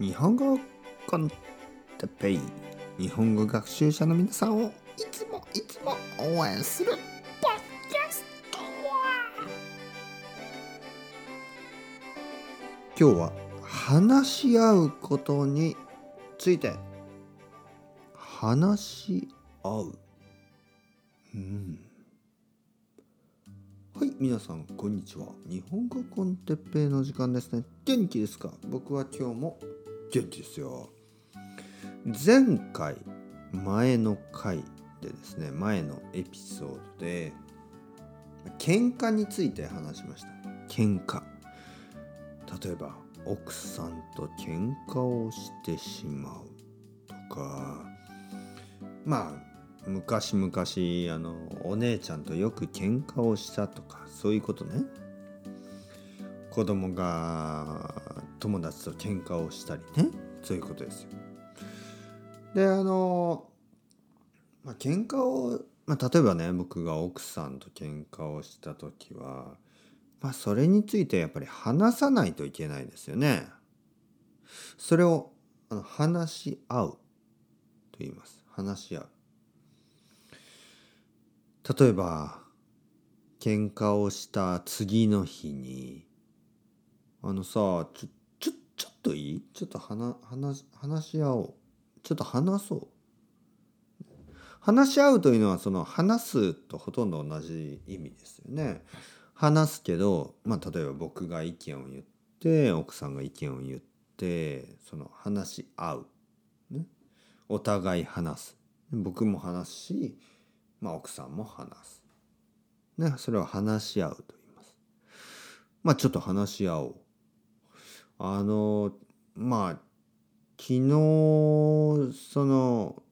日本語コンテペイ日本語学習者の皆さんをいつもいつも応援するポッキャスト今日は話し合うことについて話し合う。うん。はい皆さんこんにちは。日本語コンテッペイの時間ですね。元気ですか？僕は今日も元気ですよ。前回前の回でですね前のエピソードで喧嘩について話しました。喧嘩。例えば奥さんと喧嘩をしてしまうとかまあ昔々あのお姉ちゃんとよく喧嘩をしたとかそういうことね。子供が友達と喧嘩をしたりねそういうことですよ。であのまあ喧嘩を、まあ、例えばね僕が奥さんと喧嘩をした時はまあそれについてやっぱり話さないといけないですよね。それをあの話し合うと言います。話し合う。例えば喧嘩をした次の日にあのさちょちょちょっといい？ちょっと話話話し合おう。ちょっと話そう。話し合うというのはその話すとほとんど同じ意味ですよね。話すけどまあ例えば僕が意見を言って奥さんが意見を言ってその話し合う、ね、お互い話す。僕も話すしまあ、奥さんも話す。ね、それを話し合うと言います。まあ、ちょっと話し合おう。あの、まあ、昨日、その、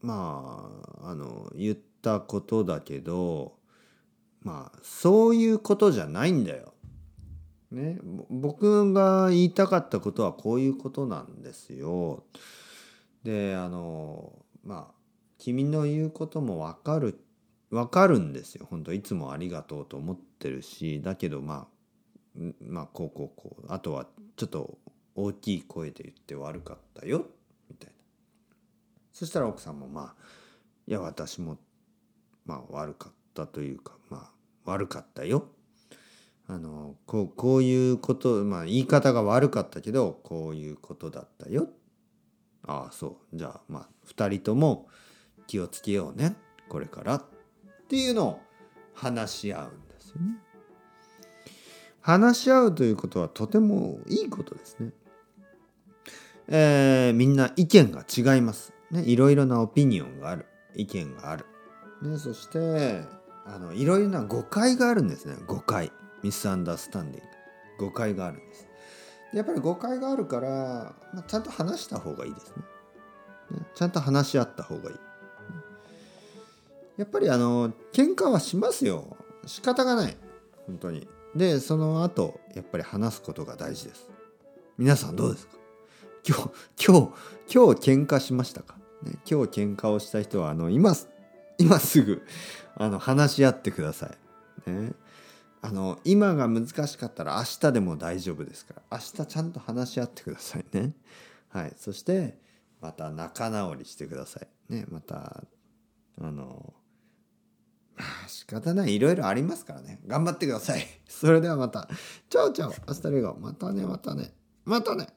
まあ、あの、言ったことだけど、まあ、そういうことじゃないんだよ。ね、僕が言いたかったことはこういうことなんですよ。で、あの、まあ、君の言うこともわかるわかるんですよ本当いつもありがとうと思ってるしだけどまあまあこうこうこうあとはちょっと大きい声で言って悪かったよみたいな。そしたら奥さんもまあいや私もまあ悪かったというかまあ悪かったよ。あのこうこういうことまあ言い方が悪かったけどこういうことだったよ。ああそう。じゃあまあ2人とも気をつけようねこれから。っていうのを話し合うんですよね。話し合うということはとてもいいことですね。えー、みんな意見が違います。ね、いろいろなオピニオンがある。意見がある。ね、そしてあのいろいろな誤解があるんですね。誤解。ミスアンダースタンディング。誤解があるんです。やっぱり誤解があるから、まあ、ちゃんと話した方がいいですね。ねちゃんと話し合った方がいい。やっぱりあの喧嘩はしますよ仕方がない本当にでその後やっぱり話すことが大事です。皆さんどうですか？今日今日今日喧嘩しましたか、ね、今日喧嘩をした人はあの今今すぐあの話し合ってください、ね、あの今が難しかったら明日でも大丈夫ですから明日ちゃんと話し合ってくださいね。はい。そしてまた仲直りしてください。ねまたあの仕方ない。いろいろありますからね。頑張ってください。それではまた。 Chao chao。Hasta luego。またね、またね。またね。